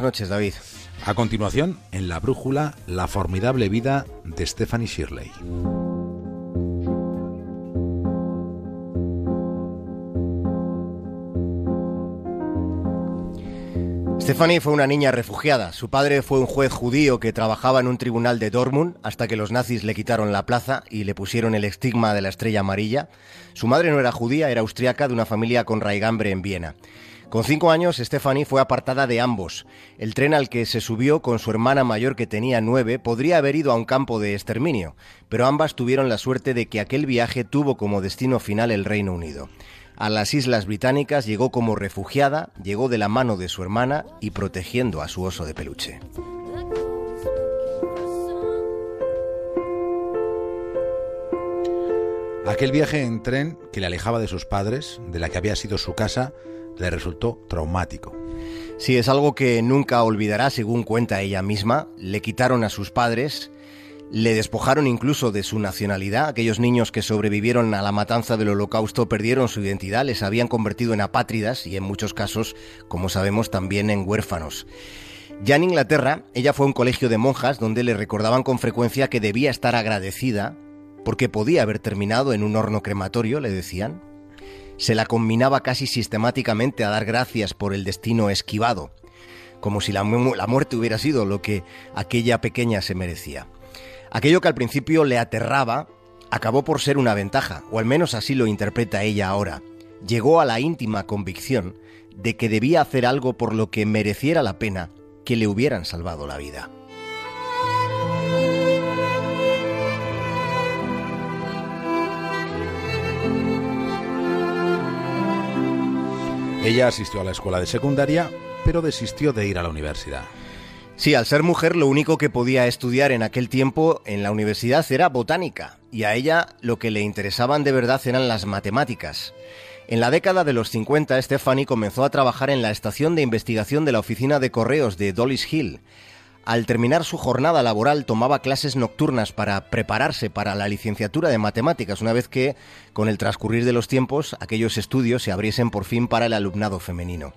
noches, David. A continuación, en la brújula, la formidable vida de Stephanie Shirley. Stephanie fue una niña refugiada. Su padre fue un juez judío que trabajaba en un tribunal de Dortmund hasta que los nazis le quitaron la plaza y le pusieron el estigma de la estrella amarilla. Su madre no era judía, era austriaca de una familia con raigambre en Viena. Con cinco años, Stephanie fue apartada de ambos. El tren al que se subió con su hermana mayor que tenía nueve podría haber ido a un campo de exterminio, pero ambas tuvieron la suerte de que aquel viaje tuvo como destino final el Reino Unido. A las Islas Británicas llegó como refugiada, llegó de la mano de su hermana y protegiendo a su oso de peluche. Aquel viaje en tren que le alejaba de sus padres, de la que había sido su casa, le resultó traumático. Sí, es algo que nunca olvidará, según cuenta ella misma. Le quitaron a sus padres, le despojaron incluso de su nacionalidad. Aquellos niños que sobrevivieron a la matanza del holocausto perdieron su identidad, les habían convertido en apátridas y en muchos casos, como sabemos, también en huérfanos. Ya en Inglaterra, ella fue a un colegio de monjas donde le recordaban con frecuencia que debía estar agradecida porque podía haber terminado en un horno crematorio, le decían se la combinaba casi sistemáticamente a dar gracias por el destino esquivado, como si la, muerte hubiera sido lo que aquella pequeña se merecía. Aquello que al principio le aterraba acabó por ser una ventaja, o al menos así lo interpreta ella ahora. Llegó a la íntima convicción de que debía hacer algo por lo que mereciera la pena que le hubieran salvado la vida. Ella asistió a la escuela de secundaria, pero desistió de ir a la universidad. Sí, al ser mujer lo único que podía estudiar en aquel tiempo en la universidad era botánica, y a ella lo que le interesaban de verdad eran las matemáticas. En la década de los 50, Stephanie comenzó a trabajar en la estación de investigación de la oficina de correos de Dollis Hill, al terminar su jornada laboral tomaba clases nocturnas para prepararse para la licenciatura de matemáticas, una vez que, con el transcurrir de los tiempos, aquellos estudios se abriesen por fin para el alumnado femenino.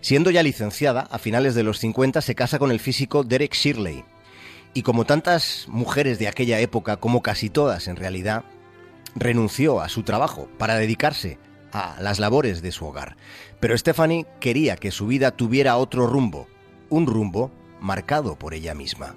Siendo ya licenciada, a finales de los 50 se casa con el físico Derek Shirley. Y como tantas mujeres de aquella época, como casi todas en realidad, renunció a su trabajo para dedicarse a las labores de su hogar. Pero Stephanie quería que su vida tuviera otro rumbo, un rumbo marcado por ella misma.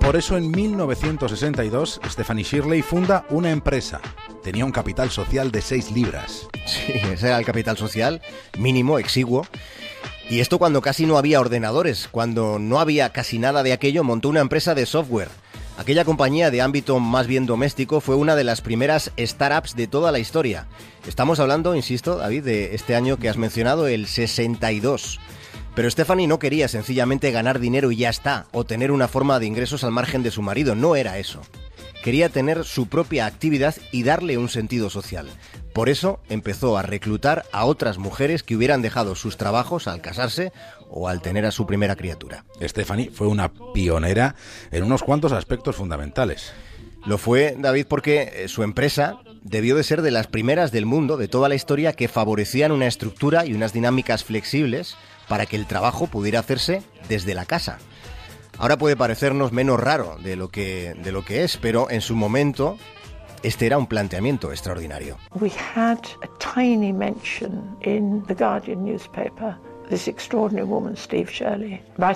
Por eso en 1962 Stephanie Shirley funda una empresa. Tenía un capital social de 6 libras. Sí, ese era el capital social, mínimo, exiguo. Y esto cuando casi no había ordenadores, cuando no había casi nada de aquello, montó una empresa de software Aquella compañía de ámbito más bien doméstico fue una de las primeras startups de toda la historia. Estamos hablando, insisto, David, de este año que has mencionado, el 62. Pero Stephanie no quería sencillamente ganar dinero y ya está, o tener una forma de ingresos al margen de su marido, no era eso. Quería tener su propia actividad y darle un sentido social. Por eso empezó a reclutar a otras mujeres que hubieran dejado sus trabajos al casarse o al tener a su primera criatura. Stephanie fue una pionera en unos cuantos aspectos fundamentales. Lo fue, David, porque eh, su empresa debió de ser de las primeras del mundo, de toda la historia, que favorecían una estructura y unas dinámicas flexibles para que el trabajo pudiera hacerse desde la casa. Ahora puede parecernos menos raro de lo que, de lo que es, pero en su momento este era un planteamiento extraordinario. We had a tiny mention in the Guardian newspaper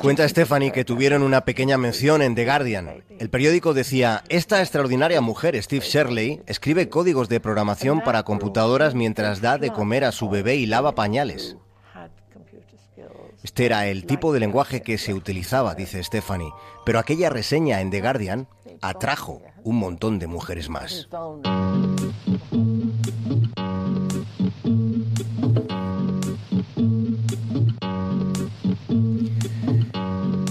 Cuenta Stephanie que tuvieron una pequeña mención en The Guardian. El periódico decía, esta extraordinaria mujer, Steve Shirley, escribe códigos de programación para computadoras mientras da de comer a su bebé y lava pañales. Este era el tipo de lenguaje que se utilizaba, dice Stephanie, pero aquella reseña en The Guardian atrajo un montón de mujeres más.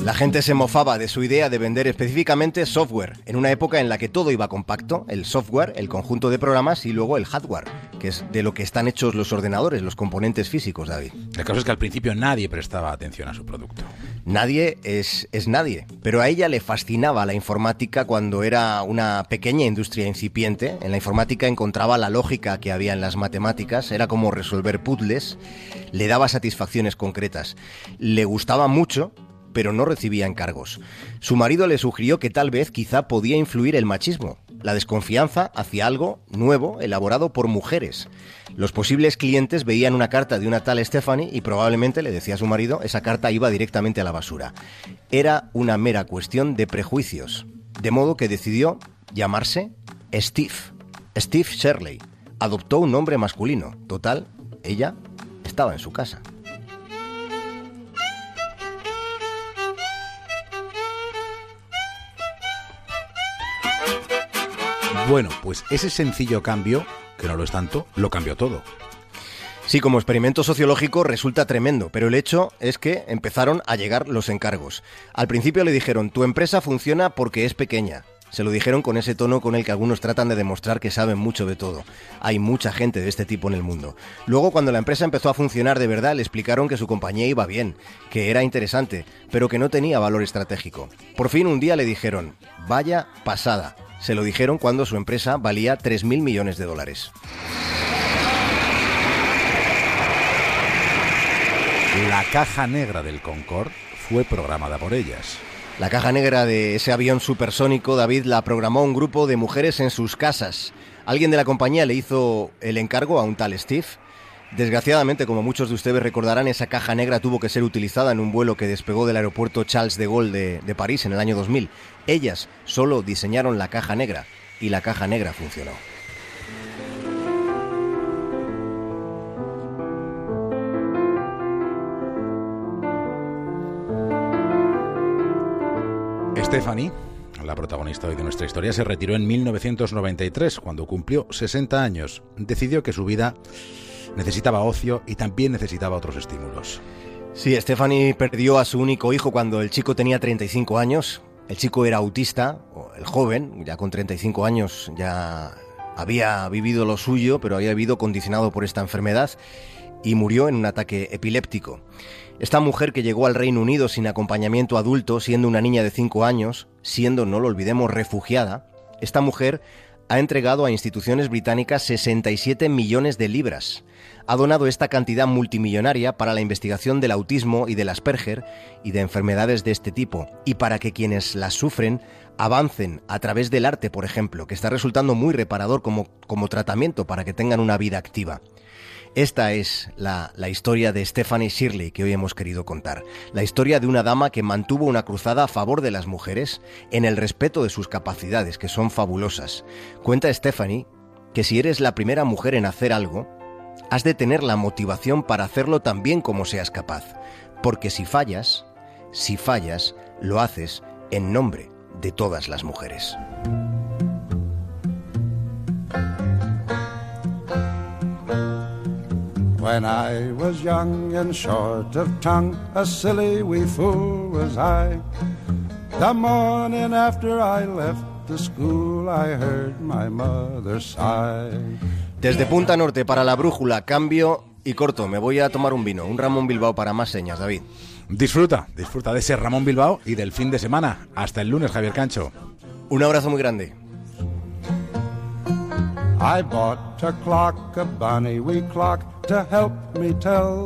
La gente se mofaba de su idea de vender específicamente software, en una época en la que todo iba compacto, el software, el conjunto de programas y luego el hardware, que es de lo que están hechos los ordenadores, los componentes físicos, David. El caso es que al principio nadie prestaba atención a su producto. Nadie es, es nadie, pero a ella le fascinaba la informática cuando era una pequeña industria incipiente. En la informática encontraba la lógica que había en las matemáticas, era como resolver puzzles, le daba satisfacciones concretas. Le gustaba mucho pero no recibía encargos. Su marido le sugirió que tal vez quizá podía influir el machismo, la desconfianza hacia algo nuevo elaborado por mujeres. Los posibles clientes veían una carta de una tal Stephanie y probablemente, le decía a su marido, esa carta iba directamente a la basura. Era una mera cuestión de prejuicios. De modo que decidió llamarse Steve. Steve Shirley. Adoptó un nombre masculino. Total, ella estaba en su casa. Bueno, pues ese sencillo cambio, que no lo es tanto, lo cambió todo. Sí, como experimento sociológico resulta tremendo, pero el hecho es que empezaron a llegar los encargos. Al principio le dijeron, tu empresa funciona porque es pequeña. Se lo dijeron con ese tono con el que algunos tratan de demostrar que saben mucho de todo. Hay mucha gente de este tipo en el mundo. Luego, cuando la empresa empezó a funcionar de verdad, le explicaron que su compañía iba bien, que era interesante, pero que no tenía valor estratégico. Por fin un día le dijeron, vaya pasada, se lo dijeron cuando su empresa valía 3.000 millones de dólares. La caja negra del Concorde fue programada por ellas. La caja negra de ese avión supersónico, David, la programó un grupo de mujeres en sus casas. Alguien de la compañía le hizo el encargo a un tal Steve Desgraciadamente, como muchos de ustedes recordarán, esa caja negra tuvo que ser utilizada en un vuelo que despegó del aeropuerto Charles de Gaulle de, París en el año 2000. Ellas solo diseñaron la caja negra y la caja negra funcionó. Stephanie, la protagonista hoy de nuestra historia, se retiró en 1993, cuando cumplió 60 años. Decidió que su vida necesitaba ocio y también necesitaba otros estímulos. Sí, Stephanie perdió a su único hijo cuando el chico tenía 35 años. El chico era autista, el joven, ya con 35 años ya había vivido lo suyo, pero había vivido condicionado por esta enfermedad y murió en un ataque epiléptico. Esta mujer que llegó al Reino Unido sin acompañamiento adulto, siendo una niña de 5 años, siendo, no lo olvidemos, refugiada, esta mujer ha entregado a instituciones británicas 67 millones de libras. Ha donado esta cantidad multimillonaria para la investigación del autismo y del Asperger y de enfermedades de este tipo, y para que quienes las sufren avancen a través del arte, por ejemplo, que está resultando muy reparador como, como tratamiento para que tengan una vida activa. Esta es la, historia de Stephanie Shirley que hoy hemos querido contar. La historia de una dama que mantuvo una cruzada a favor de las mujeres en el respeto de sus capacidades, que son fabulosas. Cuenta Stephanie que si eres la primera mujer en hacer algo, has de tener la motivación para hacerlo tan bien como seas capaz. Porque si fallas, si fallas, lo haces en nombre de todas las mujeres. When I was young and short of tongue, a silly wee fool was I. The morning after I left the school, I heard my mother sigh. Desde Punta Norte para la brújula, cambio y corto. Me voy a tomar un vino, un Ramón Bilbao para más señas, David. Disfruta, disfruta de ese Ramón Bilbao y del fin de semana. Hasta el lunes, Javier Cancho. Un abrazo muy grande. I bought a clock, a bonny wee clock, to help me tell